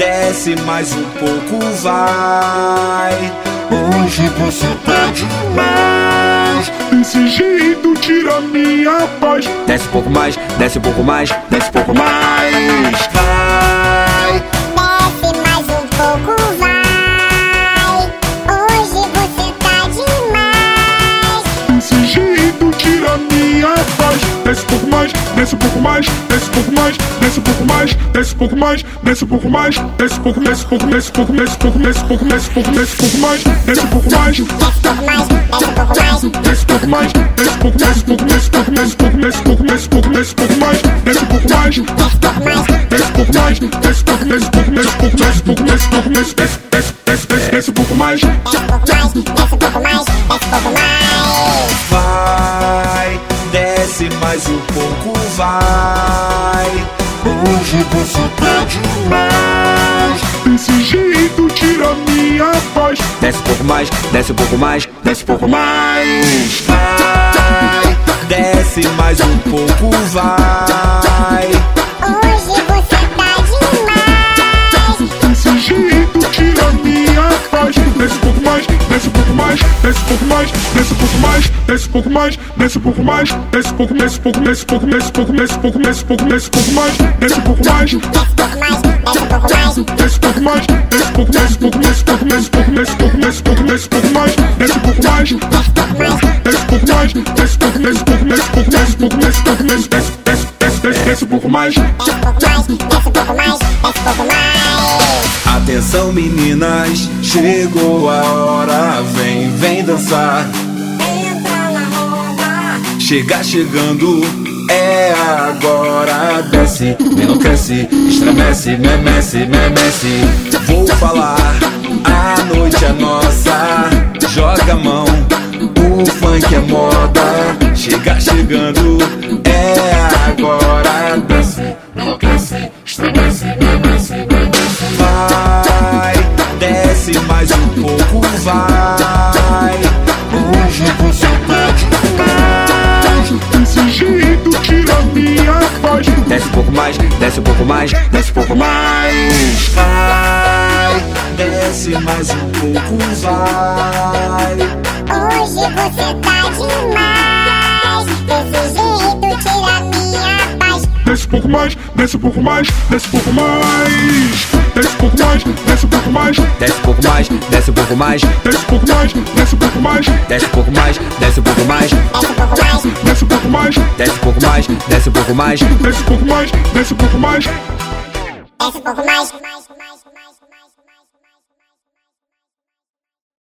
desce mais um pouco, vai. Hoje você tá demais. Desse jeito tira minha paz. Desce um pouco mais, desce um pouco mais, desce um pouco mais. Vai. Desce um pouco mais, desce um pouco mais, desce um pouco mais, desce um pouco mais, desce um pouco mais, desce um pouco mais, desce um pouco, desce um pouco, desce um pouco, desce um pouco, desce um pouco, desce um pouco, desce um pouco mais, desce um pouco mais, Desce um pouco mais, desce um pouco mais. desce um pouco desce um pouco, desce um pouco, desce um pouco, desce um pouco, desce um pouco, desce um pouco, um mais, desce um pouco mais, Desce um pouco mais, desce um pouco mais, desce um pouco, desce um pouco, desce um pouco, desce um pouco, desce um pouco, desce, desce, desce, desce um pouco mais. desce um pouco mais, desce um pouco mais, desce mais um pouco, vai. Hoje você tá demais. Desse jeito tira minha paz. Desce um pouco mais, desce um pouco mais, desce um pouco mais. Vai, desce mais um pouco, vai. Mais, desce um pouco mais, desce um pouco mais, desce um pouco mais, desce um pouco, desce um pouco, desce um pouco, desce um pouco, desce um pouco, desce um pouco, desce um pouco mais, desce um pouco mais, Desce um pouco mais, desce um pouco um desce um pouco, desce um pouco, desce um pouco, desce um pouco, desce um pouco, desce um pouco, desce um pouco mais, desce um pouco mais, desce um pouco mais, desce um pouco, desce um pouco, desce um pouco, desce um pouco, desce um pouco, desce, desce, desce, desce, desce, desce um pouco mais. Desce um pouco mais, desce um pouco mais, desce um pouco mais. Atenção meninas, chegou a hora, vem, vem dançar. Entra na roda. Chega chegando, é agora. Desce, enlouquece, estremece, memece, memece. Vou falar, a noite é nossa. Joga a mão, o funk é moda. Chega chegando, mais, desce um pouco mais, desce um pouco mais. Vai, desce mais um pouco, vai. Hoje você tá demais. Desse jeito tira minha paz. Desce um pouco mais, desce um pouco mais, desce um pouco mais. Desce um pouco mais, desce um pouco mais, Desce um pouco mais, desce um pouco mais, desce um pouco mais, desce um pouco mais, desce um pouco mais, desce um pouco mais, desce um pouco mais, desce um pouco mais. desce um pouco mais, desce um pouco mais. desce um pouco mais.